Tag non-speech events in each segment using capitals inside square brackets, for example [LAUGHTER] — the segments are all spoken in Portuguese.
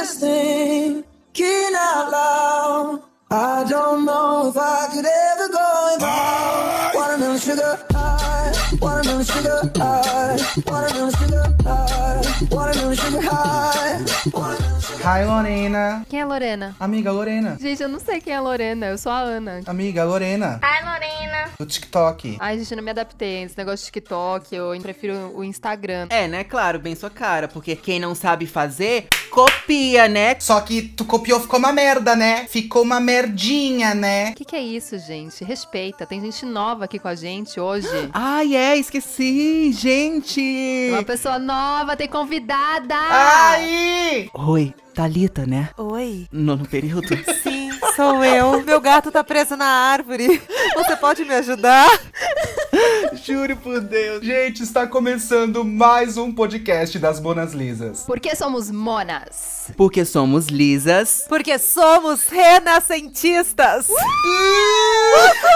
this thing, out loud. I don't know if I could ever go without watermelon sugar high, watermelon sugar high, watermelon Hi, Lorena. Quem é Lorena? Amiga Lorena. Gente, eu não sei quem é Lorena, eu sou a Ana. Amiga Lorena. Ai, Lorena. Do TikTok. Ai, gente, eu não me adaptei a esse negócio de TikTok, eu prefiro o Instagram. É, né? Claro, bem sua cara. Porque quem não sabe fazer, copia, né? Só que tu copiou, ficou uma merda, né? Ficou uma merdinha, né? O que, que é isso, gente? Respeita. Tem gente nova aqui com a gente hoje. [GASPS] Ai, é, esqueci, gente. Uma pessoa nova, tem convidada! Ai! Oi, Thalita, né? Oi. Nono período. [LAUGHS] Sim, sou eu. Meu gato tá preso na árvore. Você pode me ajudar? Juro por Deus. Gente, está começando mais um podcast das Bonas Lisas. Porque somos monas. Porque somos lisas. Porque somos renascentistas.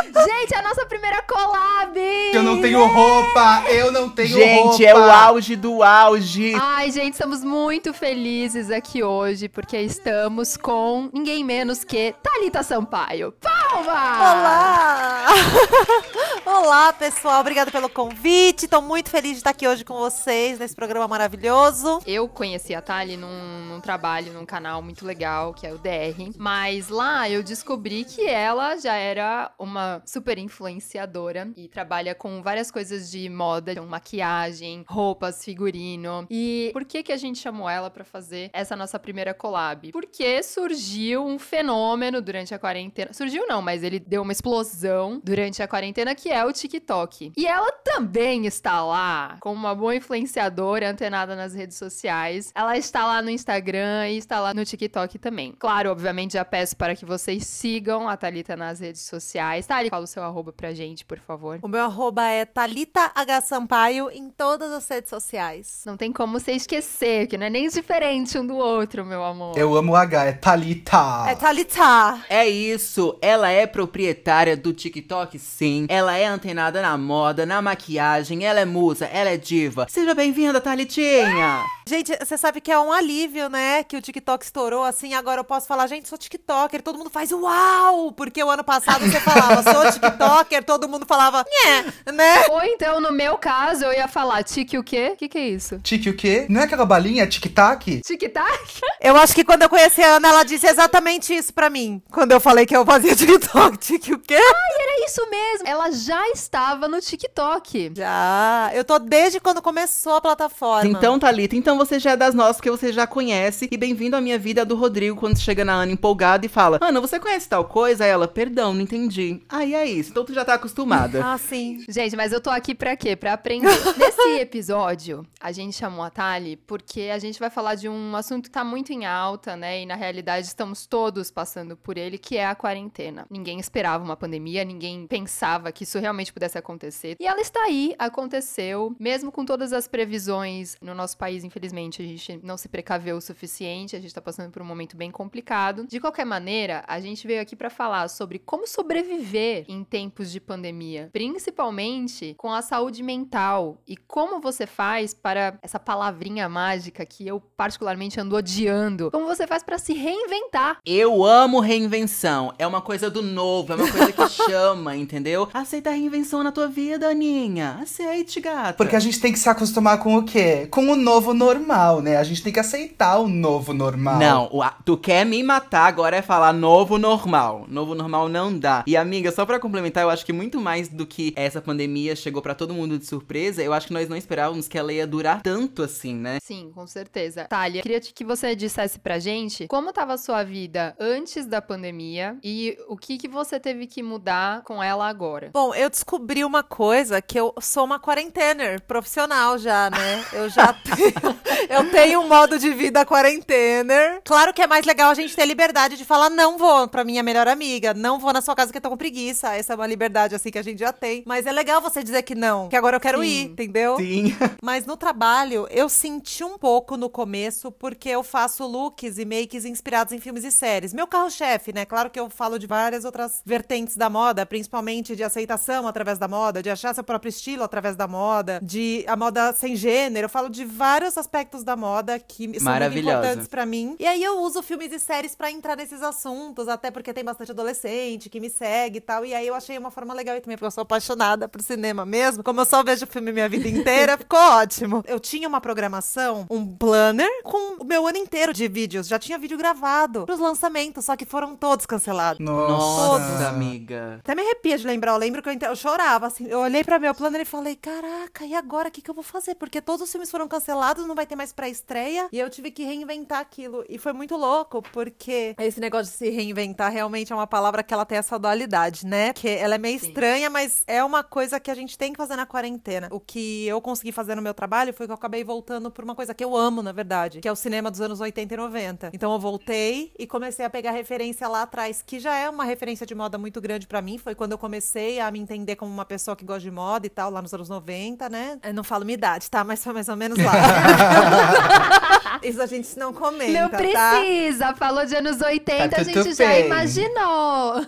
Gente, é a nossa primeira collab! Eu não tenho roupa, eu não tenho roupa. Gente, é o auge do auge. Ai, gente, estamos muito felizes aqui hoje, porque estamos com ninguém menos que Thalita Sampaio. Olá! [LAUGHS] Olá, pessoal. Obrigada pelo convite. Tô muito feliz de estar aqui hoje com vocês nesse programa maravilhoso. Eu conheci a Thali num, num trabalho, num canal muito legal, que é o DR. Mas lá eu descobri que ela já era uma super influenciadora e trabalha com várias coisas de moda, então maquiagem, roupas, figurino. E por que que a gente chamou ela pra fazer essa nossa primeira collab? Porque surgiu um fenômeno durante a quarentena. Surgiu não, mas ele deu uma explosão durante a quarentena que é o TikTok. E ela também está lá como uma boa influenciadora antenada nas redes sociais. Ela está lá no Instagram e está lá no TikTok também. Claro, obviamente já peço para que vocês sigam a Thalita nas redes sociais. Thali, fala o seu arroba pra gente, por favor. O meu arroba é Thalita H. Sampaio em todas as redes sociais. Não tem como você esquecer, que não é nem diferente um do outro, meu amor. Eu amo o H, é Thalita. É Thalita. É isso, ela é proprietária do TikTok, sim. Ela é antenada na moda, na maquiagem, ela é musa, ela é diva. Seja bem-vinda, Thalitinha! Gente, você sabe que é um alívio, né? Que o TikTok estourou assim. Agora eu posso falar, gente, sou TikToker. Todo mundo faz uau! Porque o ano passado você falava, sou TikToker. Todo mundo falava, nhé, né? Ou então, no meu caso, eu ia falar tique o quê? O que, que é isso? Tique o quê? Não é aquela balinha tic-tac? Tic-tac? Eu acho que quando eu conheci a Ana, ela disse exatamente isso pra mim. Quando eu falei que eu fazia TikTok. Tique o quê? Era isso mesmo. Ela já estava no TikTok. Já. Eu tô desde quando começou a plataforma. Então, Thalita, então você já é das nossas, que você já conhece. E bem-vindo à minha vida do Rodrigo, quando chega na Ana empolgada e fala: Ana, você conhece tal coisa? Aí ela, perdão, não entendi. Aí é isso, então tu já tá acostumada. Ah, sim. Gente, mas eu tô aqui pra quê? Pra aprender. [LAUGHS] Nesse episódio, a gente chamou a Thali porque a gente vai falar de um assunto que tá muito em alta, né? E na realidade estamos todos passando por ele, que é a quarentena. Ninguém esperava uma pandemia, ninguém pensava que isso realmente pudesse acontecer. E ela está aí, aconteceu, mesmo com todas as previsões no nosso país, infelizmente, a gente não se precaveu o suficiente, a gente tá passando por um momento bem complicado. De qualquer maneira, a gente veio aqui pra falar sobre como sobreviver em tempos de pandemia, principalmente com a saúde mental e como você faz para essa palavrinha mágica que eu particularmente ando odiando. Como você faz pra se reinventar? Eu amo reinvenção. É uma coisa do novo, é uma coisa que [LAUGHS] chama, entendeu? Aceita a reinvenção na tua vida, Aninha. Aceite, gata. Porque a gente tem que se acostumar com o quê? Com o novo normal, né? A gente tem que aceitar o novo normal. Não, o- a- tu quer me matar, agora é falar novo normal. Novo normal não dá. E amiga, só pra complementar, eu acho que muito mais do que essa pandemia chegou pra todo mundo de surpresa, eu acho que nós não esperávamos que ela ia durar tanto assim, né? Sim, com certeza. Thalia, queria que você dissesse pra gente como tava a sua vida antes da pandemia e o que, que você teve que mudar com ela agora. Bom, eu descobri uma coisa que eu sou uma quarentener profissional já, né? Eu já [LAUGHS] tenho, eu tenho um modo de vida quarentener. Claro que é mais legal a gente ter liberdade de falar não vou pra minha melhor amiga, não vou na sua casa que eu tô com preguiça. Essa é uma liberdade assim que a gente já tem. Mas é legal você dizer que não, que agora eu quero Sim. ir, entendeu? Sim. [LAUGHS] Mas no trabalho, eu senti um pouco no começo, porque eu faço looks e makes inspirados em filmes e séries. Meu carro-chefe, né? Claro que eu falo de várias várias outras vertentes da moda, principalmente de aceitação através da moda, de achar seu próprio estilo através da moda, de a moda sem gênero. Eu falo de vários aspectos da moda que são muito importantes pra mim. E aí eu uso filmes e séries pra entrar nesses assuntos, até porque tem bastante adolescente que me segue e tal. E aí eu achei uma forma legal e também porque eu sou apaixonada por cinema mesmo. Como eu só vejo filme minha vida inteira, [LAUGHS] ficou ótimo. Eu tinha uma programação, um planner com o meu ano inteiro de vídeos. Já tinha vídeo gravado pros lançamentos, só que foram todos cancelados. Nossa, amiga. Até me arrepia de lembrar. Eu lembro que eu, eu chorava, assim. Eu olhei pra meu planner e falei: Caraca, e agora o que, que eu vou fazer? Porque todos os filmes foram cancelados, não vai ter mais pré-estreia. E eu tive que reinventar aquilo. E foi muito louco, porque esse negócio de se reinventar realmente é uma palavra que ela tem essa dualidade, né? Que ela é meio estranha, mas é uma coisa que a gente tem que fazer na quarentena. O que eu consegui fazer no meu trabalho foi que eu acabei voltando por uma coisa que eu amo, na verdade, que é o cinema dos anos 80 e 90. Então eu voltei e comecei a pegar referência lá atrás, que já é uma referência de moda muito grande pra mim. Foi quando eu comecei a me entender como uma pessoa que gosta de moda e tal, lá nos anos 90, né? Eu não falo minha idade, tá? Mas foi mais ou menos lá. [LAUGHS] [LAUGHS] Isso a gente não comenta, Não tá? precisa, falou de anos 80, Tá a gente já bem. imaginou.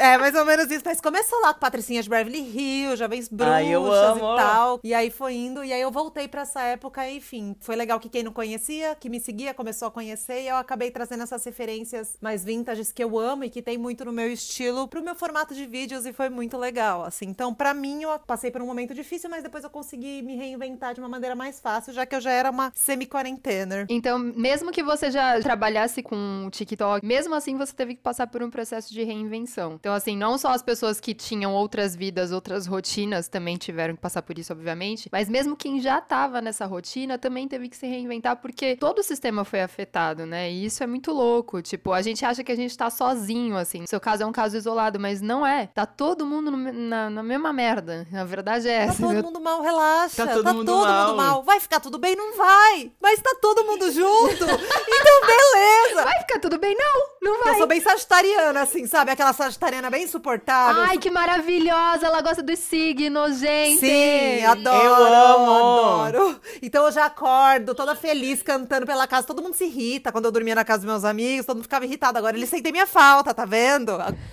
É, mais ou menos isso. Mas começou lá com Patricinha de Beverly Hills, Jovens Bruxas Ai, e tal. E aí foi indo, e aí eu voltei pra essa época, e, enfim. Foi legal que quem não conhecia, que me seguia, começou a conhecer, e eu acabei trazendo essas referências mais vintages que eu amo e que tem muito no meu estilo, pro meu formato de vídeos, e foi muito legal, assim. Então, pra mim, eu passei por um momento difícil, mas depois eu consegui me reinventar de uma maneira mais fácil, já que eu já era uma semi-quarentener. Então, mesmo que você já trabalhasse com o TikTok, mesmo assim você teve que passar por um processo de reinvenção. Então, assim, não só as pessoas que tinham outras vidas, outras rotinas também tiveram que passar por isso, obviamente, mas mesmo quem já tava nessa rotina também teve que se reinventar porque todo o sistema foi afetado, né? E isso é muito louco. Tipo, a gente acha que a gente tá sozinho, assim. No seu caso é um caso isolado, mas não é. Tá todo mundo no- na, na mesma merda. A verdade é Tá essa. todo mundo mal, relaxa. Tá todo mundo todo mal. mundo mal. Vai ficar tudo bem? Não vai. Mas tá todo mundo junto. então, beleza. Vai ficar tudo bem? Não, não vai. Eu sou bem sagitariana, assim, sabe? Aquela sagitariana bem insuportável. Ai, que maravilhosa! Ela gosta dos signos, gente! Sim, adoro, Eu amo. adoro. Então eu já acordo toda feliz cantando pela casa. Todo mundo se irrita quando eu dormia na casa dos meus amigos, todo mundo ficava irritado. Agora eles sentem minha falta, tá vendo?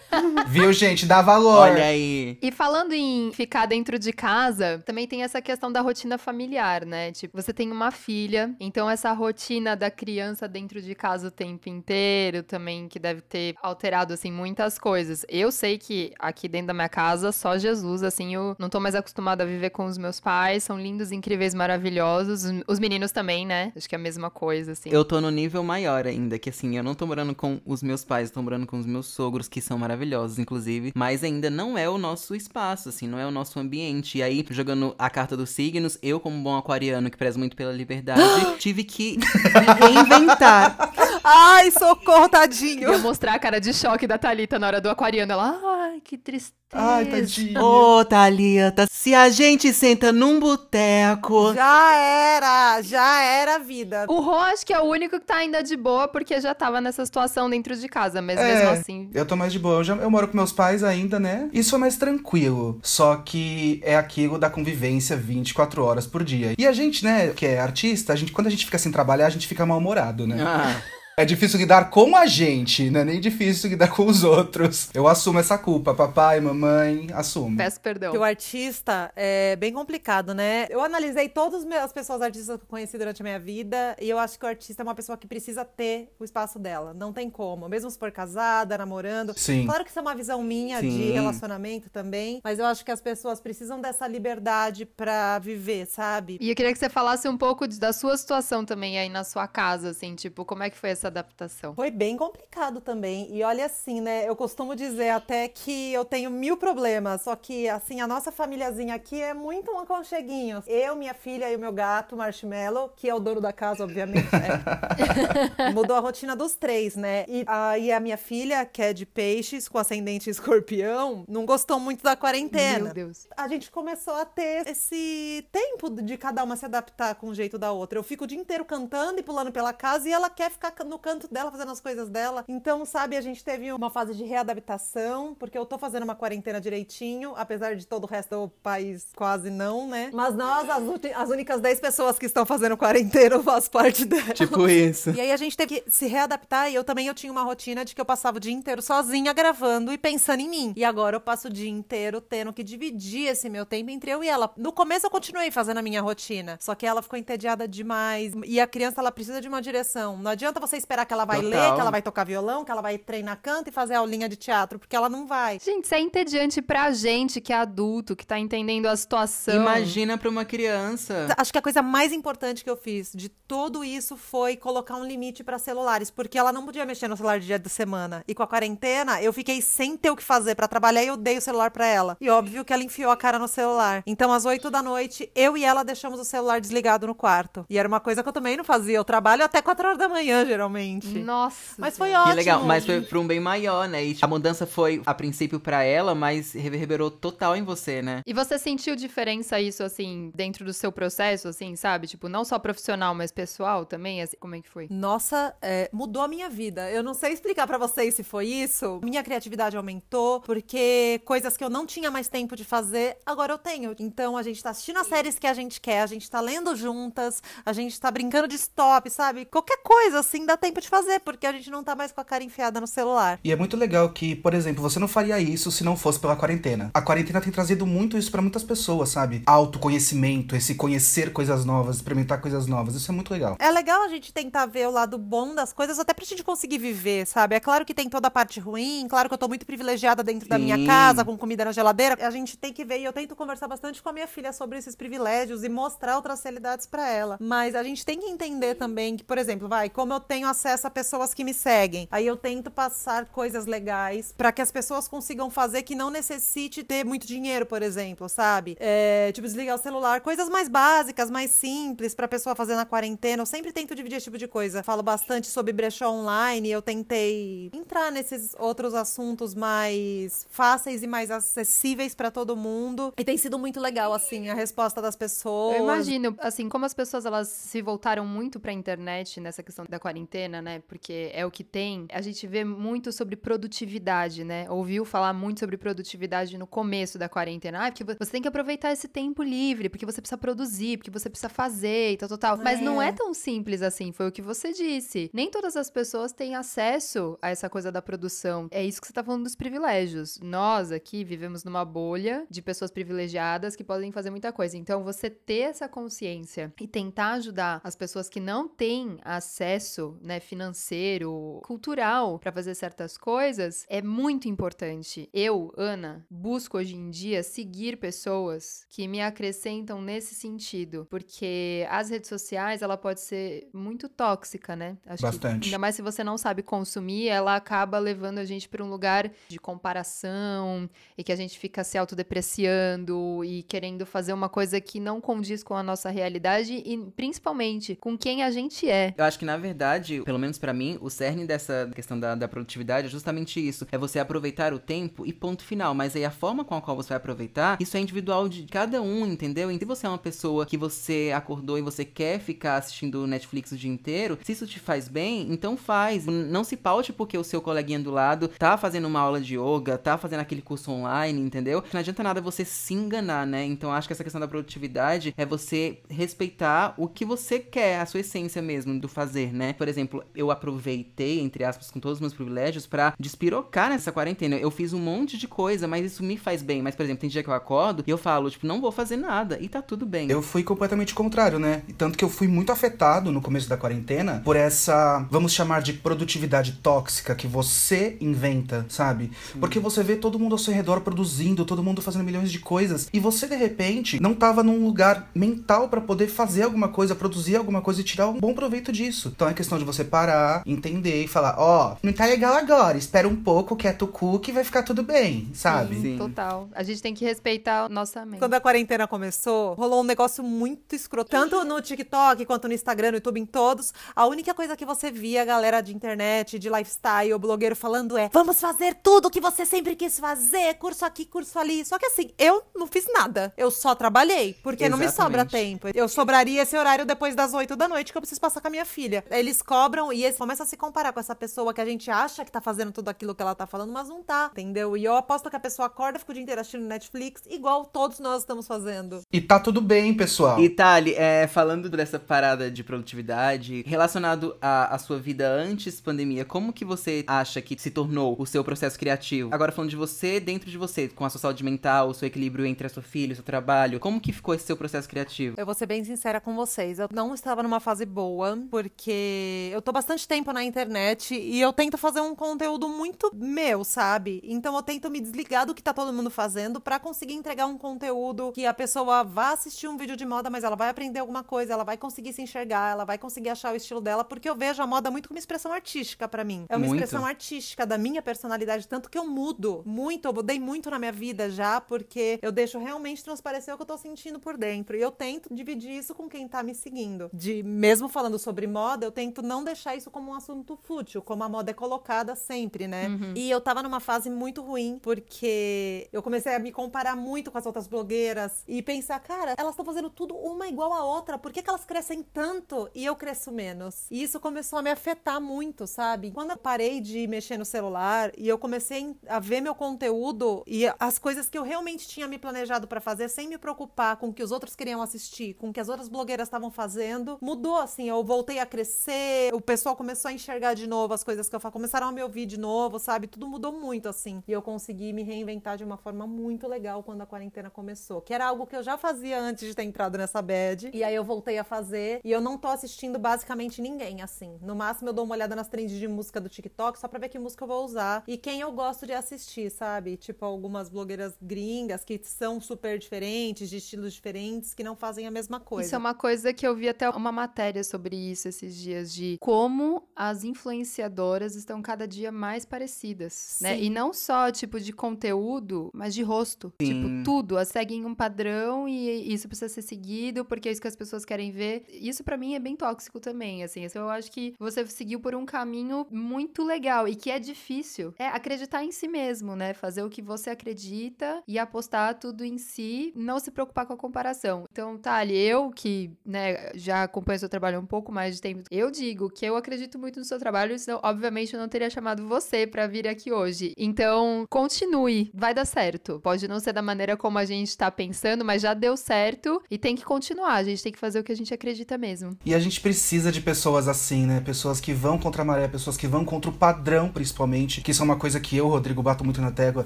[LAUGHS] Viu, gente? Dá valor. Olha aí. E falando em ficar dentro de casa, também tem essa questão da rotina familiar, né? Tipo, você tem uma filha, então essa rotina da criança dentro de casa o tempo inteiro também, que deve ter alterado, assim, muitas coisas. Eu sei que aqui dentro da minha casa, só Jesus, assim, eu não tô mais acostumada a viver com os meus pais, são lindos, incríveis, maravilhosos. Os meninos também, né? Acho que é a mesma coisa, assim. Eu tô no nível maior ainda, que assim, eu não tô morando com os meus pais, tô morando com os meus sogros, que são maravilhosos, inclusive, mas ainda não é o nosso espaço, assim, não é o nosso ambiente. E aí, jogando a carta dos signos, eu, como bom aquariano que preza muito pela liberdade, tive que me reinventar. Ai, socorro, tadinho. Ia mostrar a cara de choque da Thalita na hora do aquariano. Ela, ai, que tristeza. Ai, tadinha. Ô, Thalita, se a gente senta num boteco. Já era, já era a vida. O Rô acho que é o único que tá ainda de boa, porque já tava nessa situação dentro de casa, mas É, mesmo assim. Eu tô mais de boa. Eu, já- eu moro com meus pais ainda, né? Isso é mais tranquilo. Só que é aquilo da convivência 24 horas por dia. E a gente, né, que é artista, a gente, quando a gente fica sem trabalhar, a gente fica mal-humorado, né? Ah, É difícil lidar com a gente, não é nem difícil lidar com os outros. Eu assumo essa culpa, papai, mamãe, assumo. Peço perdão. Que o artista é bem complicado, né? Eu analisei todas as pessoas artistas que eu conheci durante a minha vida e eu acho que o artista é uma pessoa que precisa ter o espaço dela. Não tem como. Mesmo se for casada, namorando. Sim. Claro que isso é uma visão minha de Sim. relacionamento também, mas eu acho que as pessoas precisam dessa liberdade pra viver, sabe? E eu queria que você falasse um pouco de- da sua situação também aí na sua casa, assim, tipo, como é que foi essa adaptação? Foi bem complicado também. E olha assim, né? Eu costumo dizer até que eu tenho mil problemas. Só que, assim, a nossa famíliazinha aqui é muito um aconcheguinho. Eu, minha filha e o meu gato, Marshmallow, que é o dono da casa, obviamente. é. [LAUGHS] Mudou a rotina dos três, né? E aí a minha filha, que é de peixes, com ascendente escorpião, não gostou muito da quarentena Meu Deus. a gente começou a ter esse tempo de cada uma se adaptar com o jeito da outra. Eu fico o dia inteiro cantando e pulando pela casa e ela quer ficar no canto dela, fazendo as coisas dela. Então, sabe, a gente teve uma fase de readaptação, porque eu tô fazendo uma quarentena direitinho, apesar de todo o resto do país quase não, né? Mas nós, as, as únicas 10 pessoas que estão fazendo quarentena, [LAUGHS] eu faço parte dela. Tipo isso. E aí a gente teve que se readaptar e eu também eu tinha uma rotina de que eu passava o dia inteiro sozinha gravando e pensando em mim. E agora eu passo o dia inteiro tendo que dividir esse meu tempo entre eu e ela. No começo eu continuei fazendo a minha rotina, só que ela ficou entediada demais e a criança ela precisa de uma direção. Não adianta você esperar que ela vai Total. ler, que ela vai tocar violão, que ela vai treinar canto e fazer aulinha de teatro, porque ela não vai. Gente, isso é entediante pra gente que é adulto, que tá entendendo a situação. Imagina pra uma criança. Acho que a coisa mais importante que eu fiz de tudo isso foi colocar um limite para celulares, porque ela não podia mexer no celular de dia da semana. E com a quarentena, eu fiquei sem ter o que fazer para trabalhar e eu dei o celular para ela. E óbvio que ela enfiou a cara no celular. Então, às 8 da noite, eu e ela deixamos o celular desligado no quarto. E era uma coisa que eu também não fazia. Eu trabalho até 4 horas da manhã, geralmente. Nossa. Mas foi ótimo. Que legal, mas foi pra um bem maior, né? E a mudança foi, a princípio, pra ela, mas reverberou total em você, né? E você sentiu diferença isso, assim, dentro do seu processo, assim, sabe? Tipo, não só profissional, mas pessoal também? Assim, como é que foi? Nossa, é, mudou a minha vida. Eu não sei explicar pra vocês se foi isso. Minha criatividade aumentou, porque coisas que eu não tinha mais tempo de fazer, agora eu tenho. Então a gente tá assistindo as séries que a gente quer, a gente tá lendo juntas, a gente tá brincando de stop, sabe? Qualquer coisa assim dá tempo de fazer, porque a gente não tá mais com a cara enfiada no celular. E é muito legal que, por exemplo, você não faria isso se não fosse pela quarentena. A quarentena tem trazido muito isso pra muitas pessoas, sabe? Autoconhecimento, esse conhecer coisas novas, experimentar coisas novas. Isso é muito legal. É legal a gente tentar ver o lado bom das coisas, até pra gente conseguir viver, sabe? É claro que tem toda a parte ruim, claro que eu tô muito privilegiada dentro da minha Sim. casa, com comida na geladeira. A gente tem que ver, e eu tento conversar bastante com a minha filha sobre esses privilégios e mostrar outras realidades pra ela. Mas a gente tem que entender também que, por exemplo, vai, como eu tenho acesso a pessoas que me seguem, aí eu tento passar coisas legais pra que as pessoas consigam fazer que não necessite ter muito dinheiro, por exemplo, sabe? É, tipo, desligar o celular, coisas mais básicas, mais simples pra pessoa fazer na quarentena. Eu sempre tento dividir esse tipo de coisa. Falo bastante sobre brechó online, eu tentei entrar nesses outros assuntos mais fáceis e mais acessíveis pra todo mundo. E tem sido muito legal, assim, a resposta das pessoas. Eu imagino, assim, como as pessoas elas se voltaram muito pra internet nessa questão da quarentena, né? Porque é o que tem. A gente vê muito sobre produtividade, né? Ouviu falar muito sobre produtividade no começo da quarentena. Ah, porque você tem que aproveitar esse tempo livre, porque você precisa produzir, porque você precisa fazer e tal, tal, tal. Mas não é tão simples assim, foi o que você disse. Nem todas as pessoas têm acesso a essa coisa da produção. É isso que você tá falando dos privilégios. Nós aqui vivemos numa bolha de pessoas privilegiadas que podem fazer muita coisa. Então, você ter essa consciência e tentar ajudar as pessoas que não têm acesso, né, financeiro, cultural para fazer certas coisas é muito importante. Eu, Ana, busco hoje em dia seguir pessoas que me acrescentam nesse sentido, porque as redes sociais, ela pode ser muito tóxica, né? Acho que Bastante. ainda mais se você não sabe consumir, ela acaba levando a gente para um lugar de comparação e que a gente fica se autodepreciando e querendo fazer uma coisa que não condiz com a nossa realidade e principalmente com quem a gente é. Eu acho que, na verdade, pelo menos pra mim, o cerne dessa questão da, da produtividade é justamente isso. É você aproveitar o tempo e ponto final. Mas aí a forma com a qual você vai aproveitar, isso é individual de cada um, entendeu? E se você é uma pessoa que você acordou e você quer ficar assistindo Netflix o dia inteiro, se isso te faz bem, então faz. Não se paute porque o seu coleguinha do lado tá fazendo uma aula de yoga, tá fazendo aquele curso online, entendeu? Não adianta nada você se enganar, né? Então acho que essa questão da produtividade é você respeitar o que você quer, a sua essência mesmo do fazer, né? Por exemplo, eu aproveitei, entre aspas, com todos os meus privilégios pra despirocar nessa quarentena. Eu fiz um monte de coisa, mas isso me faz bem. Mas, por exemplo, tem dia que eu acordo e eu falo, tipo, não vou fazer nada e tá tudo bem. Eu fui completamente contrário, né? Tanto que eu fui muito afetado no começo da quarentena por essa, vamos chamar de produtividade tóxica que você inventa, sabe? Porque você vê todo mundo ao seu redor produzindo, todo mundo fazendo milhões de coisas e você de repente não tava num lugar mental pra poder fazer alguma coisa, produzir alguma coisa e tirar um bom proveito disso. Então é questão de você parar, entender e falar, ó, não tá legal agora, espera um pouco, quieto o cu que vai ficar tudo bem, sabe? Sim. Total. A gente tem que respeitar a nossa mente. Quando a quarentena começou, rolou um negócio muito escroto. Tanto no TikTok quanto no Instagram, no YouTube, em todos. A única coisa que você via, galera de internet, de lifestyle, blogueiro falando é: vamos fazer tudo o que você sempre quis fazer, curso aqui, curso ali. Só que assim, eu não fiz nada. Eu só trabalhei. Porque não me sobra Exatamente. tempo. Eu sobraria esse horário depois das 8 da noite que eu preciso passar com a minha filha. Eles cobram e eles começam a se comparar com essa pessoa que a gente acha que tá fazendo tudo aquilo que ela tá falando, mas não tá, entendeu? E eu aposto que a pessoa acorda, fica o dia inteiro assistindo Netflix, igual todos nós estamos fazendo. E tá tudo bem, pessoal. E Thali, é, falando dessa parada de produtividade, relacionado à, à sua vida antes pandemia, como que você acha que se tornou o seu processo criativo? Agora falando de você, dentro de você, com a sua saúde mental, o seu equilíbrio entre a sua filha, o seu trabalho, como que ficou esse seu processo criativo? Eu vou ser bem sincera com vocês. Eu não estava numa fase boa, porque eu tô bastante tempo na internet e eu tento fazer um conteúdo muito meu, sabe? Então eu tento me desligar do que tá todo mundo fazendo para conseguir entregar um conteúdo que a pessoa vá assistir um vídeo de moda, mas ela vai aprender alguma coisa, ela vai conseguir se enxergar, ela vai conseguir achar o estilo dela, porque eu vejo a moda muito como expressão artística para mim. É uma Muito. expressão artística da minha personalidade, tanto que eu mudo muito, eu mudei muito na minha vida já, porque eu deixo realmente transparecer o que eu tô sentindo por dentro. E eu tento dividir isso com quem tá me seguindo. De mesmo falando sobre moda, eu tento não deixar isso como um assunto fútil, como a moda é colocada sempre, né? E eu tava numa fase muito ruim, porque eu comecei a me comparar muito com as outras blogueiras e pensar, cara, elas estão fazendo tudo uma igual a outra, por que, que elas crescem tanto e eu cresço menos? E isso começou a me afetar muito, sabe? Quando eu parei de mexer no celular e eu comecei a ver meu conteúdo e as coisas que eu realmente tinha me planejado pra fazer sem me preocupar com o que os outros queriam assistir, com o que as outras blogueiras estavam fazendo, mudou assim. Eu voltei a crescer, o pessoal começou a enxergar de novo as coisas que eu faço, começaram a me ouvir de novo, sabe? Tudo mudou muito assim. E eu consegui me reinventar de uma forma muito legal quando a quarentena começou, que era algo que eu já fazia antes de ter entrado nessa bad. E aí eu voltei a fazer e eu não tô assistindo basicamente ninguém assim. No máximo eu dou uma olhada nas trends de música do TikTok só pra ver que música eu vou usar e quem eu gosto de assistir, sabe? Tipo algumas blogueiras gringas que são super diferentes, de estilos diferentes, que não fazem a mesma coisa. Isso é uma coisa que eu vi até uma matéria sobre isso esses dias, de como as influenciadoras estão cada dia mais parecidas, né? Sim. E não só, tipo, de conteúdo, mas de rosto. Sim. Tipo, tudo. Elas seguem um padrão e isso precisa ser seguido, porque é isso que as pessoas querem ver. Isso pra mim é bem tóxico também, assim. Eu acho que você seguiu por um caminho muito legal e que é difícil. É acreditar em si mesmo, né? Fazer o que você acredita e apostar tudo em si, não se preocupar com a comparação. Então, Thali, eu que, né, já acompanho seu trabalho há um pouco mais de tempo, eu digo que eu acredito muito no seu trabalho, senão, obviamente, eu não teria chamado você pra vir aqui hoje. Então, continue, vai dar certo. Pode não ser da maneira como a gente tá pensando, mas já deu certo e tem que continuar. A gente tem que fazer o que a gente acredita mesmo. E a gente precisa de pessoas assim, né? Pessoas que vão contra a maré, pessoas que vão contra o padrão, principalmente. Que isso é uma coisa que eu, Rodrigo, bato muito na tégua.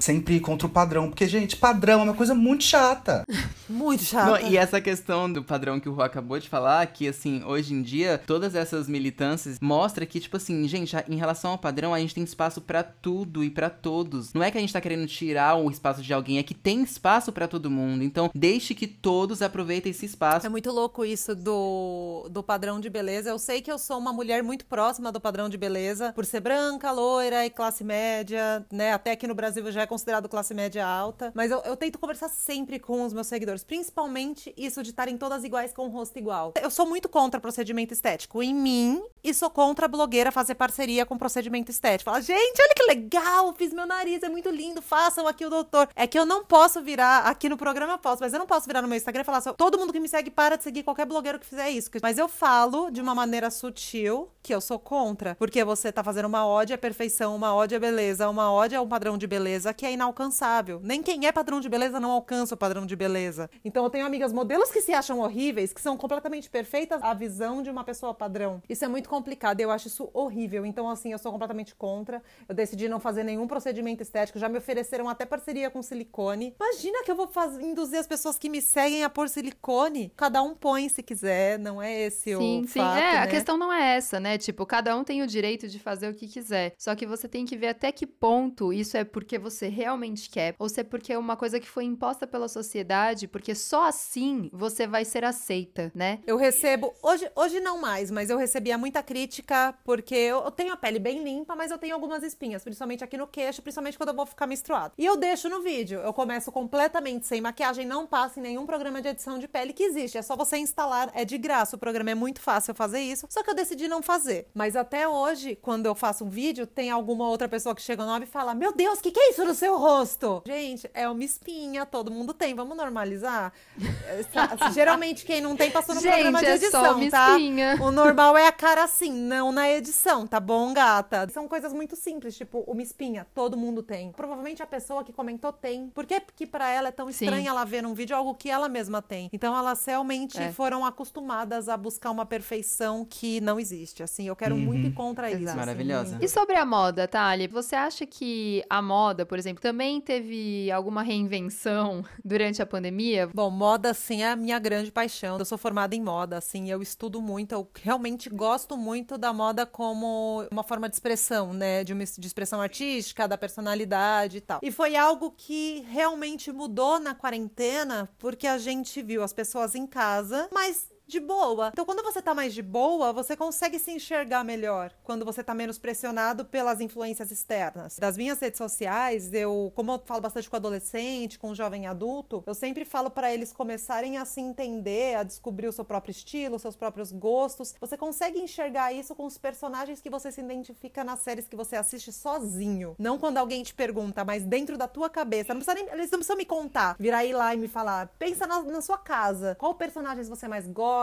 Sempre contra o padrão. Porque, gente, padrão é uma coisa muito chata. [LAUGHS] Muito chato. Não, e essa questão do padrão que o Rô acabou de falar, que assim, hoje em dia, todas essas militâncias mostra que, tipo assim, gente, em relação ao padrão, a gente tem espaço pra tudo e pra todos. Não é que a gente tá querendo tirar o espaço de alguém, é que tem espaço pra todo mundo. Então, deixe que todos aproveitem esse espaço. É muito louco isso do, do padrão de beleza. Eu sei que eu sou uma mulher muito próxima do padrão de beleza, por ser branca, loira e classe média, né? Até aqui no Brasil já é considerado classe média alta. Mas eu, eu tento conversar sempre com os meus seguidores, principalmente isso de estarem todas iguais com o rosto igual. Eu sou muito contra procedimento estético em mim e sou contra a blogueira fazer parceria com procedimento estético. Fala, gente, olha que legal, fiz meu nariz, é muito lindo, façam aqui o doutor. É que eu não posso virar, aqui no programa posso, mas eu não posso virar no meu Instagram e falar todo mundo que me segue para de seguir qualquer blogueiro que fizer isso. Mas eu falo de uma maneira sutil que eu sou contra, porque você tá fazendo uma ode à perfeição, uma ode à beleza, uma ode a um padrão de beleza que é inalcançável. Nem quem é padrão de beleza não alcança o padrão de beleza. Então eu tenho amigas modelos que se acham horríveis, que são completamente perfeitas à visão de uma pessoa padrão. Isso é muito complicado, eu acho isso horrível. Então assim, eu sou completamente contra. Eu decidi não fazer nenhum procedimento estético, já me ofereceram até parceria com silicone. Imagina que eu vou induzir as pessoas que me seguem a pôr silicone. Cada um põe se quiser, não é esse Sim, o sim. fato, é, a né? questão não é essa, né? Tipo, cada um tem o direito de fazer o que quiser. Só que você tem que ver até que ponto isso é porque você realmente quer, ou se é porque é uma coisa que foi imposta pela sociedade, porque só assim você vai ser aceita, né? Eu recebo, hoje, hoje não mais, mas eu recebia muita crítica porque eu, tenho a pele bem limpa, mas eu tenho algumas espinhas, principalmente aqui no queixo, principalmente quando eu vou ficar menstruada. E eu deixo no vídeo, eu começo completamente sem maquiagem, não passa em nenhum programa de edição de pele que existe, é só você instalar, é de graça, o programa é muito fácil fazer isso, só que eu decidi não fazer. Mas até hoje, quando eu faço um vídeo, tem alguma outra pessoa que chega nova e fala: Meu Deus, o que, que é isso no seu rosto? Gente, é uma espinha, todo mundo tem, vamos normalizar? É, Geralmente quem não tem passou no [LAUGHS] programa Gente, de é edição, só uma tá? espinha. O normal é a cara assim, não na edição, tá bom, gata? São coisas muito simples, tipo, uma espinha, todo mundo tem. Provavelmente a pessoa que comentou tem. Por que que pra ela é tão Sim. estranho ela ver num vídeo algo que ela mesma tem? Então elas realmente É. foram acostumadas a buscar uma perfeição que não existe. Assim, eu quero muito ir contra isso. Exato. assim. Maravilhosa. E sobre a moda, Thali, você acha que a moda, por exemplo, também teve alguma reinvenção [LAUGHS] durante a pandemia? Bom, moda, assim, é a minha grande paixão. Eu sou formada em moda, assim, eu estudo muito, eu realmente gosto muito da moda como uma forma de expressão, né? De uma de expressão artística, da personalidade e tal. E foi algo que realmente mudou na quarentena, porque a gente viu as pessoas em casa, mas de boa. Então, quando você tá mais de boa, você consegue se enxergar melhor. Quando você tá menos pressionado pelas influências externas. Das minhas redes sociais, eu, como eu falo bastante com adolescente, com jovem adulto, eu sempre falo pra eles começarem a se entender, a descobrir o seu próprio estilo, os seus próprios gostos. Você consegue enxergar isso com os personagens que você se identifica nas séries que você assiste sozinho. Não quando alguém te pergunta, mas dentro da tua cabeça. Não nem, eles não precisam me contar. Virar aí lá e me falar. Pensa na, na sua casa. Qual personagens você mais gosta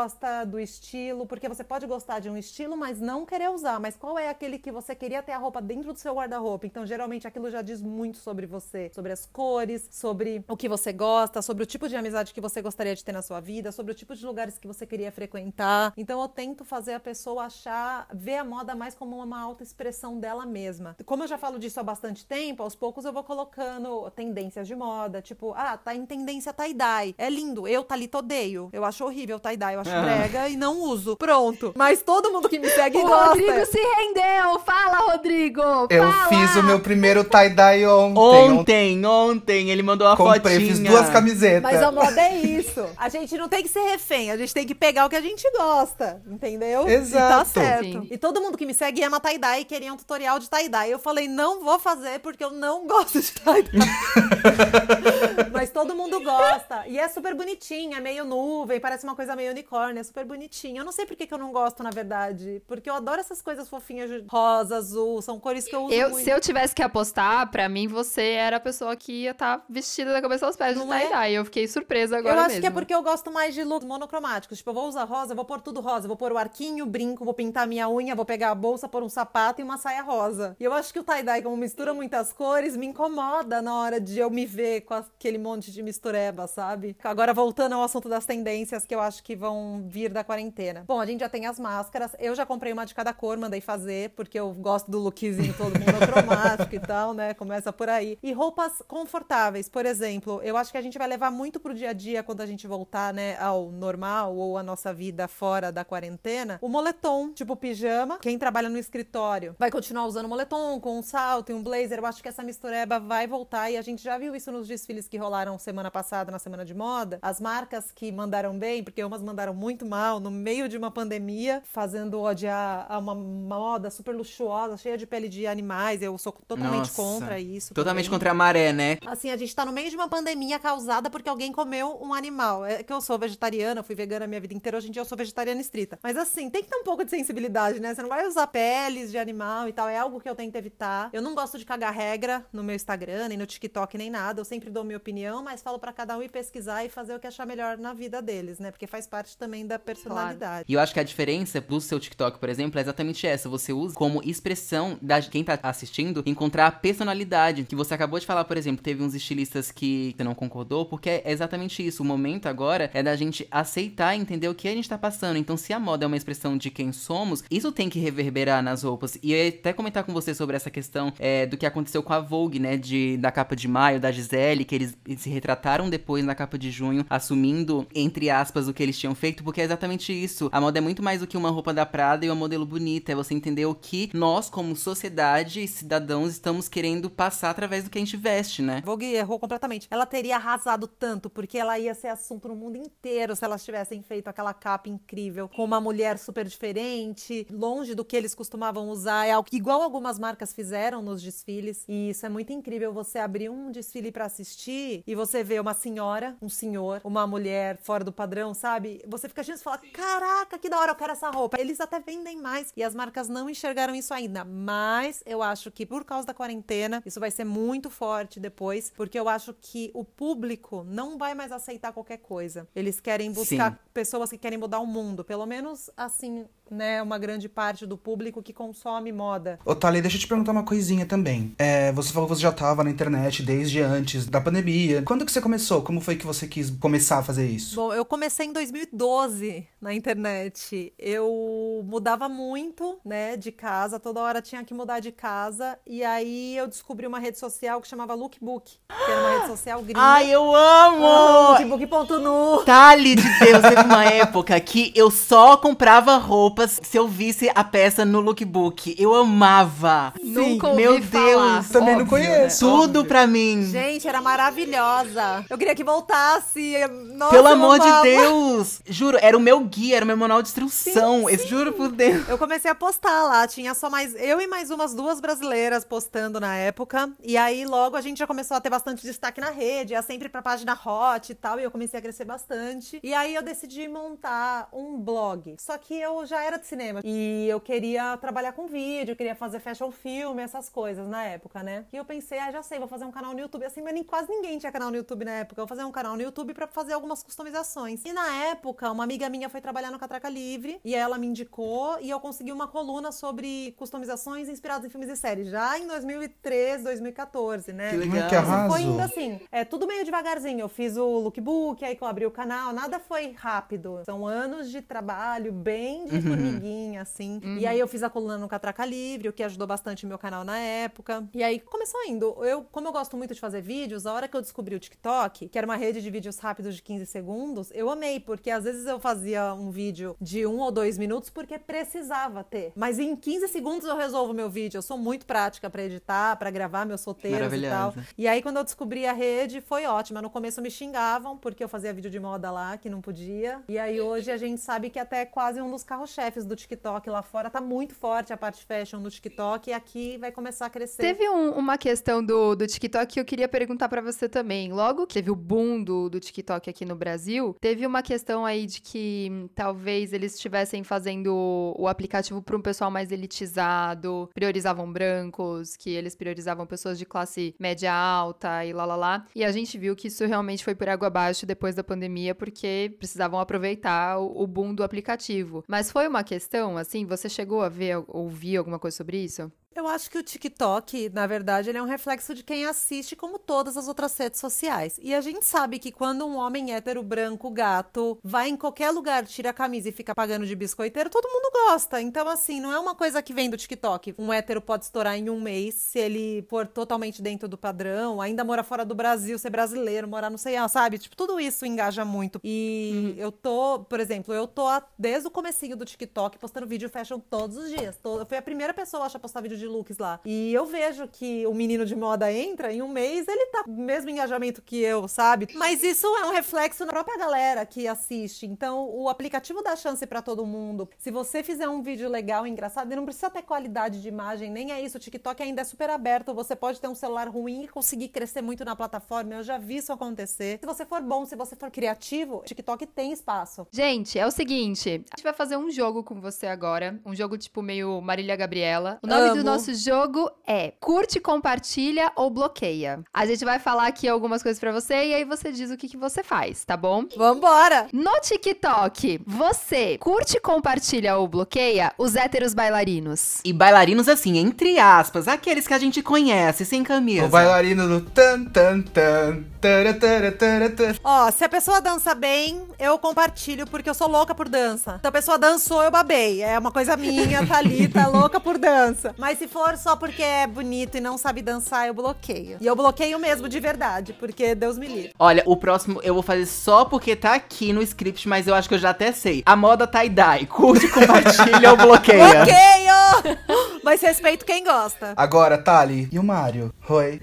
do estilo? Porque você pode gostar de um estilo, mas não querer usar. Mas qual é aquele que você queria ter a roupa dentro do seu guarda-roupa? Então, geralmente, aquilo já diz muito sobre você. Sobre as cores, sobre o que você gosta, sobre o tipo de amizade que você gostaria de ter na sua vida, sobre o tipo de lugares que você queria frequentar. Então, eu tento fazer a pessoa achar, ver a moda mais como uma autoexpressão dela mesma. Como eu já falo disso há bastante tempo, aos poucos eu vou colocando tendências de moda. Tipo, ah, tá em tendência tie-dye. É lindo. Eu, Thalita, odeio. Eu acho horrível tie-dye. Eu acho brega e não uso. Pronto. Mas todo mundo que me segue O gosta. Rodrigo se rendeu! Fala, Rodrigo! Eu Fala! fiz o meu primeiro tie-dye ontem. Ontem, ontem, ele mandou uma Comprei, fotinha. fiz duas camisetas. Mas a moda é isso. A gente não tem que ser refém, a gente tem que pegar o que a gente gosta, entendeu? Exato. E tá certo. Sim. E todo mundo que me segue ama tie-dye e queria um tutorial de tie-dye. Eu falei, não vou fazer porque eu não [LAUGHS] gosto de tie-dye. [LAUGHS] Mas todo mundo gosta. E é super bonitinho, é meio nuvem, parece uma coisa meio unicórnio, é super bonitinho. Eu não sei por que, que eu não gosto, na verdade. Porque eu adoro essas coisas fofinhas, de rosa, azul, são cores que eu uso Eu, muito. se eu tivesse que apostar, pra mim você era a pessoa que ia estar vestida da cabeça aos pés Não de é? tie-dye. Eu fiquei surpresa agora eu acho mesmo. que é porque eu gosto mais de looks monocromáticos. Tipo, eu vou usar rosa, vou pôr tudo rosa. Vou pôr o arquinho, o brinco, vou pintar minha unha, vou pegar a bolsa, pôr um sapato e uma saia rosa. E eu acho que o tie-dye, como mistura muitas cores, me incomoda na hora de eu me ver com aquele monte de mistureba, sabe? Agora, voltando ao assunto das tendências que eu acho que vão vir da quarentena. Bom, a gente já tem as máscaras. Eu já comprei uma de cada cor, mandei fazer, porque eu gosto do lookzinho todo monocromático e tal, né? Começa por aí. E roupas confortáveis, por exemplo, eu acho que a gente vai levar muito pro dia a dia quando a gente voltar, né, ao normal ou a nossa vida fora da quarentena. O moletom, tipo pijama. Quem trabalha no escritório vai continuar usando moletom com um salto e um blazer. Eu acho que essa mistureba vai voltar e a gente já viu isso nos desfiles que rolaram semana passada, na semana de moda. As marcas que mandaram bem, porque umas mandaram muito mal no meio de uma pandemia, fazendo odiar a uma moda super luxuosa, cheia de pele de animais. Eu sou totalmente Nossa. contra isso. Totalmente também. contra a maré, né? Assim, a gente tá no meio de uma pandemia causada porque alguém comeu um animal. É que eu sou vegetariana, fui vegana a minha vida inteira, hoje em dia eu sou vegetariana estrita. Mas assim, tem que ter um pouco de sensibilidade, né? Você não vai usar peles de animal e tal, é algo que eu tento evitar. Eu não gosto de cagar regra no meu Instagram, nem no TikTok, nem nada. Eu sempre dou minha opinião, mas falo pra cada um ir pesquisar e fazer o que achar melhor na vida deles, né? Porque faz parte também da personalidade. E eu acho que a diferença do seu TikTok, por exemplo, é exatamente essa. Você usa como expressão da quem tá assistindo encontrar a personalidade. Que você acabou de falar, por exemplo, teve uns estilistas que você não concordou, porque é exatamente isso. O momento agora é da gente aceitar e entender o que a gente tá passando. Então, se a moda é uma expressão de quem somos, isso tem que reverberar nas roupas. E eu ia até comentar com você sobre essa questão é, do que aconteceu com a Vogue, né? De, da capa de maio, da Gisele, que eles se retrataram depois na capa de junho, assumindo, entre aspas, o que eles tinham feito, porque é exatamente isso. A moda é muito mais do que uma roupa da Prada e uma modelo bonita. É você entender o que nós, como sociedade e cidadãos, estamos querendo passar através do que a gente veste, né? Vogue errou completamente. Ela teria arrasado tanto, porque ela ia ser assunto no mundo inteiro se elas tivessem feito aquela capa incrível, com uma mulher super diferente, longe do que eles costumavam usar. É algo igual algumas marcas fizeram nos desfiles. E isso é muito incrível. Você abrir um desfile pra assistir e você vê uma senhora, um senhor, uma mulher fora do padrão, sabe? Você fica achando e fala: caraca, que da hora, eu quero essa roupa. Eles até vendem mais. E as marcas não enxergaram isso ainda. Mas eu acho que por causa da quarentena, isso vai ser muito forte depois, porque eu acho que o público não vai mais aceitar qualquer coisa. Eles querem buscar Sim. pessoas que querem mudar o mundo, pelo menos assim, né, uma grande parte do público que consome moda. Ô, Thalia, deixa eu te perguntar uma coisinha também. É, você falou que você já tava na internet desde antes da pandemia. Quando que você começou? Como foi que você quis começar a fazer isso? Bom, eu comecei em 2012 na internet. Eu mudava muito, né, de casa, toda hora tinha que mudar de casa. E aí eu descobri uma rede social que chamava Lookbook, que era uma rede social gringa. Ai, eu amo! Lookbook.nu. Tali de Deus, teve uma época que eu só comprava roupas se eu visse a peça no lookbook. Eu amava. Nunca ouvi Meu falar. Deus. Também não Óbvio, né? conheço. Tudo pra mim. Gente, era maravilhosa. Eu queria que voltasse. Nossa, Pelo amor de. Deus! Juro, era o meu guia, era o meu manual de instrução. Eu juro por Deus. Eu comecei a postar lá, tinha só mais eu e mais umas duas brasileiras postando na época. E aí logo a gente já começou a ter bastante destaque na rede, ia sempre pra página hot e tal, e eu comecei a crescer bastante. E aí eu decidi montar um blog. Só que eu já era de cinema e eu queria trabalhar com vídeo, queria fazer fashion film, essas coisas na época, né? E eu pensei, ah, já sei, vou fazer um canal no YouTube assim, mas nem quase ninguém tinha canal no YouTube na época. Eu vou fazer um canal no YouTube pra fazer algumas customizações. E na época, uma amiga minha foi trabalhar no Catraca Livre e ela me indicou e eu consegui uma coluna sobre customizações inspiradas em filmes e séries, já em 2013, 2014, né? Que legal. Que arraso? foi indo assim, é tudo meio devagarzinho. Eu fiz o lookbook, aí que eu abri o canal, nada foi rápido. São anos de trabalho, bem de formiguinha, assim. E aí eu fiz a coluna no Catraca Livre, o que ajudou bastante o meu canal na época. E aí começou indo. Eu, como eu gosto muito de fazer vídeos, a hora que eu descobri o TikTok, que era uma rede de vídeos rápidos de 15 segundos, eu amei, porque às vezes eu fazia um vídeo de um ou dois minutos porque precisava ter. Mas em 15 segundos eu resolvo meu vídeo. Eu sou muito prática pra editar, pra gravar meus roteiros e tal. E aí, quando eu descobri a rede, foi ótima. No começo me xingavam, porque eu fazia vídeo de moda lá, que não podia. E aí, hoje, a gente sabe que até é quase um dos carro-chefes do TikTok lá fora. Tá muito forte a parte fashion no TikTok. E aqui vai começar a crescer. Teve um- uma questão do, do TikTok que eu queria perguntar pra você também. Logo que teve o boom do, do TikTok aqui no Brasil, teve uma questão aí de que hum, talvez eles estivessem fazendo o aplicativo para um pessoal mais elitizado, priorizavam brancos, que eles priorizavam pessoas de classe média alta e lá lá lá. E a gente viu que isso realmente foi por água abaixo depois da pandemia, porque precisavam aproveitar o, o boom do aplicativo. Mas foi uma questão, assim, você chegou a ver, ouvir alguma coisa sobre isso? Eu acho que o TikTok, na verdade, ele é um reflexo de quem assiste, como todas as outras redes sociais. E a gente sabe que quando um homem hétero, branco, gato, vai em qualquer lugar, tira a camisa e fica pagando de biscoiteiro, todo mundo gosta. Então, assim, não é uma coisa que vem do TikTok. Um hétero pode estourar em um mês se ele for totalmente dentro do padrão, ainda mora fora do Brasil, ser brasileiro, morar não sei, sabe? Tipo, tudo isso engaja muito. E eu tô, por exemplo, eu tô desde o comecinho do TikTok postando vídeo fashion todos os dias. Eu fui a primeira pessoa, acho, a postar vídeo de looks lá. E eu vejo que o menino de moda entra, em um mês ele tá no mesmo engajamento que eu, sabe? Mas isso é um reflexo na própria galera que assiste. Então, o aplicativo dá chance pra todo mundo. Se você fizer um vídeo legal, engraçado, ele não precisa ter qualidade de imagem, nem é isso. O TikTok ainda é super aberto. Você pode ter um celular ruim e conseguir crescer muito na plataforma. Eu já vi isso acontecer. Se você for bom, se você for criativo, o TikTok tem espaço. Gente, é o seguinte, a gente vai fazer um jogo com você agora, um jogo tipo meio Marília Gabriela. O nome do Amo. Nosso jogo é Curte, Compartilha ou Bloqueia. A gente vai falar aqui algumas coisas pra você e aí você diz o que, que você faz, tá bom? Vambora! No TikTok, você curte, compartilha ou bloqueia os héteros bailarinos? E bailarinos assim, entre aspas, aqueles que a gente conhece, sem camisa. O bailarino do tan tan tan. tara, tara, tara, tara. Ó, se a pessoa dança bem, eu compartilho, porque eu sou louca por dança. Se a pessoa dançou, eu babei. É uma coisa minha, Thalita, [LAUGHS] louca por dança. Mas se for só porque é bonito e não sabe dançar, eu bloqueio. E eu bloqueio mesmo, de verdade, porque Deus me livre. Olha, o próximo eu vou fazer só porque tá aqui no script, mas eu acho que eu já até sei. A moda tie-dye. Curte, compartilha ou bloqueia. Bloqueio! Mas respeito quem gosta. Agora, Tali. E o Mário? Oi.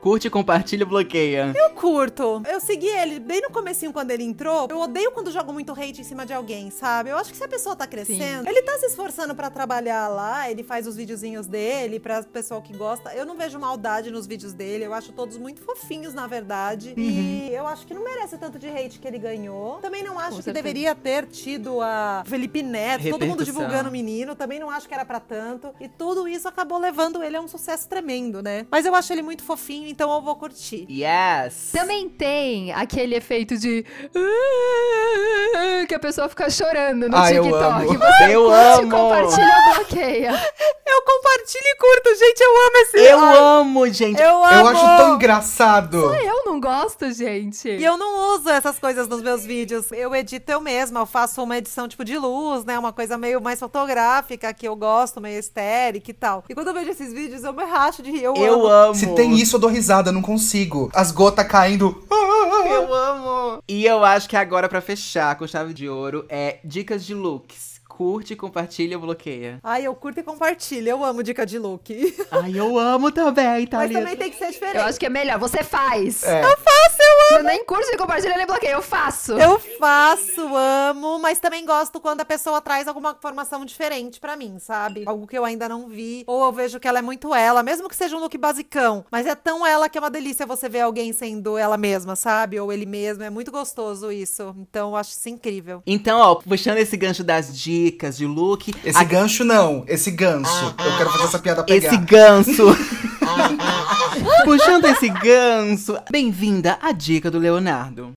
Curte, compartilha bloqueia. Eu curto. Eu segui ele bem no comecinho quando ele entrou. Eu odeio quando jogo muito hate em cima de alguém, sabe? Eu acho que se a pessoa tá crescendo, ele tá se esforçando pra trabalhar lá, ele faz os videozinhos dele pra pessoal que gosta. Eu não vejo maldade nos vídeos dele, eu acho todos muito fofinhos, na verdade. E eu acho que não merece tanto de hate que ele ganhou. Também não acho Com que certeza. deveria ter tido a Felipe Neto, todo mundo divulgando o menino. Também não acho que era pra tanto. E tudo isso acabou levando ele a um sucesso tremendo, né? Mas eu acho ele muito fofinho, então eu vou curtir. Yes! Também tem aquele efeito de. Que a pessoa fica chorando no Ah, eu TikTok. amo. Você Eu curte, amo. compartilha ou bloqueia. [LAUGHS] Eu compartilho e curto, gente, eu amo esse... Eu Ai, amo, gente! Eu amo! Eu acho tão engraçado. Eu não gosto, gente. E eu não uso essas coisas nos meus vídeos. Eu edito eu mesma. Eu faço uma edição tipo de luz, né? Uma coisa meio mais fotográfica que eu gosto, meio estérica e tal. E quando eu vejo esses vídeos, eu me racho de rir. Eu, Eu amo. amo! Se tem isso, eu dou risada, não consigo. As gotas caindo. Eu amo! E eu acho que agora, pra fechar com chave de ouro, é dicas de looks. Curte, compartilha ou bloqueia. Ai, eu curto e compartilho. Eu amo dica de look. Ai, eu amo também, tá Mas também tem que ser diferente. Eu acho que é melhor. Você faz. É. Eu faço, eu Eu nem curso de compartilha nem bloqueia. Eu faço. Eu faço, amo, mas também gosto quando a pessoa traz alguma informação diferente pra mim, sabe? Algo que eu ainda não vi, ou eu vejo que ela é muito ela, mesmo que seja um look basicão, mas é tão ela que é uma delícia você ver alguém sendo ela mesma, sabe? Ou ele mesmo, é muito gostoso isso. Então eu acho isso incrível. Então, ó, puxando esse gancho das dicas de look. Esse a- gancho não, esse ganso. Eu quero fazer essa piada pegar. Esse ganso. [LAUGHS] Puxando esse ganso. Bem-vinda à dica do Leonardo.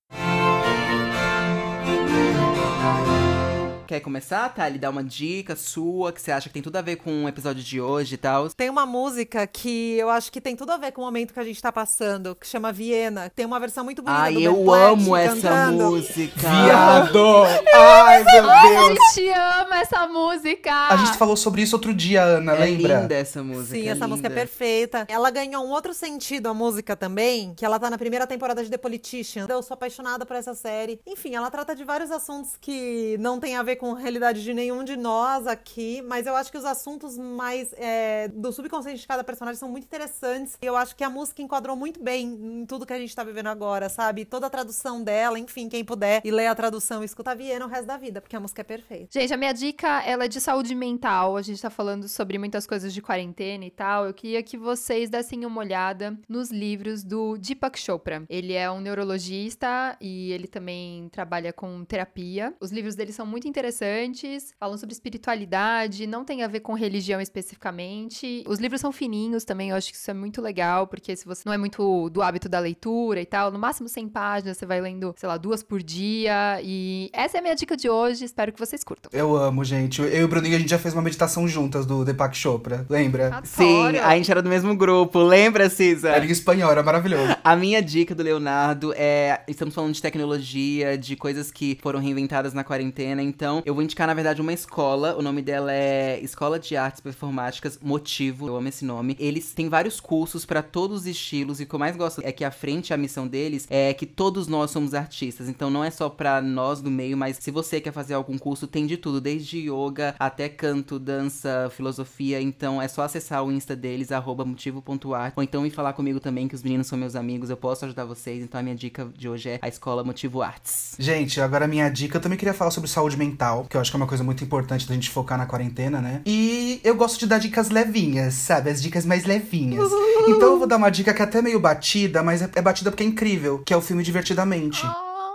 Quer começar, Thali? Dar uma dica sua que você acha que tem tudo a ver com o episódio de hoje e tal? Tem uma música que eu acho que tem tudo a ver com o momento que a gente tá passando, que chama Viena. Tem uma versão muito bonita Ai, do eu amo essa cantando. música. Viado! Ai, meu A Deus! gente ama essa música. A gente falou sobre isso outro dia, Ana, É lembra? linda essa música. Sim, é essa música é linda. perfeita. Ela ganhou um outro sentido, a música também, que ela tá na primeira temporada de The Politician. Eu sou apaixonada por essa série. Enfim, ela trata de vários assuntos que não tem a ver com a realidade de nenhum de nós aqui, mas eu acho que os assuntos mais é, do subconsciente de cada personagem são muito interessantes. E eu acho que a música enquadrou muito bem em tudo que a gente tá vivendo agora, sabe? Toda a tradução dela, enfim, quem puder e ler a tradução e escutar Viena o resto da vida, porque a música é perfeita. Gente, a minha dica, ela é de saúde mental. A gente tá falando sobre muitas coisas de quarentena e tal. Eu queria que vocês dessem uma olhada nos livros do Deepak Chopra. Ele é um neurologista e ele também trabalha com terapia. Os livros dele são muito interessantes, falam sobre espiritualidade, não tem a ver com religião especificamente. Os livros são fininhos também, eu acho que isso é muito legal, porque se você não é muito do hábito da leitura e tal, no máximo 100 páginas, você vai lendo, sei lá, duas por dia. E essa é a minha dica de hoje, espero que vocês curtam. Eu amo, gente. Eu e o Bruninho, a gente já fez uma meditação juntas do Deepak Chopra, lembra? Sim, Adoro. a gente era do mesmo grupo. Lembra, Cisa? Era em espanhol, era maravilhoso. A minha dica do Leonardo é. Estamos falando de tecnologia, de coisas que foram reinventadas na quarentena. Então, eu vou indicar, na verdade, uma escola. O nome dela é Escola de Artes Performáticas Motivo. Eu amo esse nome. Eles têm vários cursos pra todos os estilos. E o que eu mais gosto é que à frente a missão deles é que todos nós somos artistas. Então, não é só pra nós do meio, mas se você quer fazer algum curso, tem de tudo, desde yoga até canto, dança, filosofia. Então, é só acessar o Insta deles, motivo.art. Ou então me falar comigo também, que os meninos são meus amigos, eu posso ajudar vocês. Então, a minha dica de hoje é a escola Motivo Arts. Gente, agora a minha dica, eu também queria falar sobre saúde mental, que eu acho que é uma coisa muito importante da gente focar na quarentena, né? E eu gosto de dar dicas levinhas, sabe? As dicas mais levinhas. [LAUGHS] Então eu vou dar uma dica que é até meio batida, mas é é batida porque é incrível, que é o filme Divertidamente.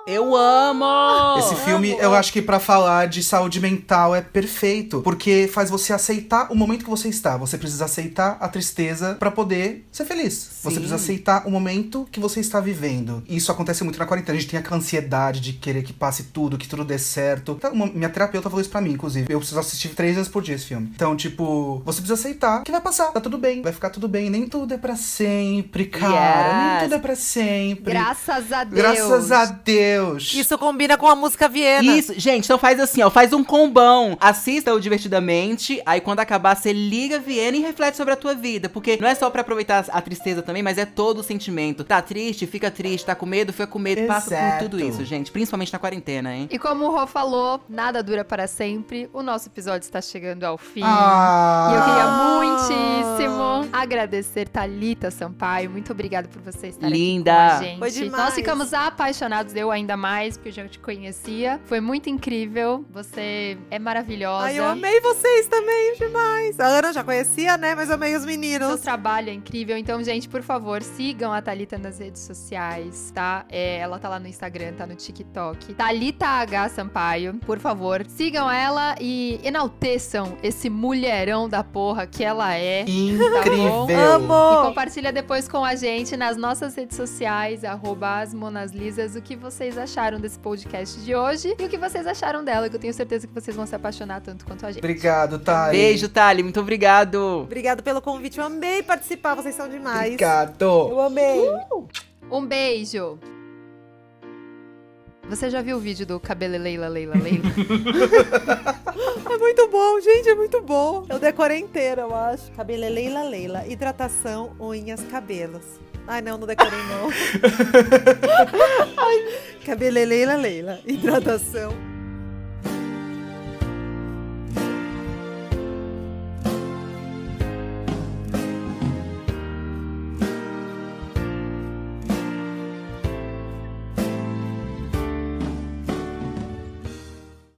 Eu amo! Esse filme, eu acho que pra falar de saúde mental é perfeito, porque faz você aceitar o momento que você está. Você precisa aceitar a tristeza pra poder ser feliz. Você Sim. precisa aceitar o momento que você está vivendo. E isso acontece muito na quarentena. A gente tem aquela ansiedade de querer que passe tudo, que tudo dê certo. Então, uma- minha terapeuta falou isso pra mim, inclusive. Eu preciso assistir três vezes por dia esse filme. Então, tipo, você precisa aceitar que vai passar, tá tudo bem, vai ficar tudo bem. Nem tudo é pra sempre, cara. Nem Yes. tudo é pra sempre. Graças a Deus. Graças a Deus. Isso combina com a música Viena. Isso, gente, então faz assim, ó, faz um combão. Assista o divertidamente, aí quando acabar, você liga Viena e reflete sobre a tua vida. Porque não é só pra aproveitar a tristeza também, mas é todo o sentimento. Tá triste, fica triste, tá com medo, fica com medo, passa por Exato. tudo isso, gente. Principalmente na quarentena, hein? E como o Rô falou, nada dura para sempre. O nosso episódio está chegando ao fim. Ah. E eu queria muitíssimo agradecer Thalita Sampaio. Muito obrigada por você estar Linda. aqui com a gente. Foi demais. Nós ficamos apaixonados, eu ainda mais, porque eu já te conhecia. Foi muito incrível. Você é maravilhosa. Ai, eu amei vocês também demais. A Ana já conhecia, né? Mas eu amei os Seu meninos. trabalho é incrível. Então, gente, por favor, sigam a Thalita nas redes sociais, tá? É, ela tá lá no Instagram, tá no TikTok. Thalita H Sampaio, por favor, sigam ela e enalteçam esse mulherão da porra que ela é. Tá Incrível. Amo! E compartilha depois com a gente nas nossas redes sociais, arroba as Monaslisas, o que vocês acharam desse podcast de hoje e o que vocês acharam dela, que eu tenho certeza que vocês vão se apaixonar tanto quanto a gente. Obrigado, Thay. Beijo, Thali. Muito obrigado. Obrigado pelo convite, eu amei participar, vocês são demais. Obrigado. Eu amei. Um beijo! Você já viu o vídeo do cabelo Leila, Leila, Leila? [LAUGHS] É muito bom, gente, é muito bom. Eu decorei inteiro, eu acho. Cabelo é Leila Leila. Hidratação, unhas, cabelos. Ai, não, não decorei, não. [LAUGHS] Leila Leila. Hidratação,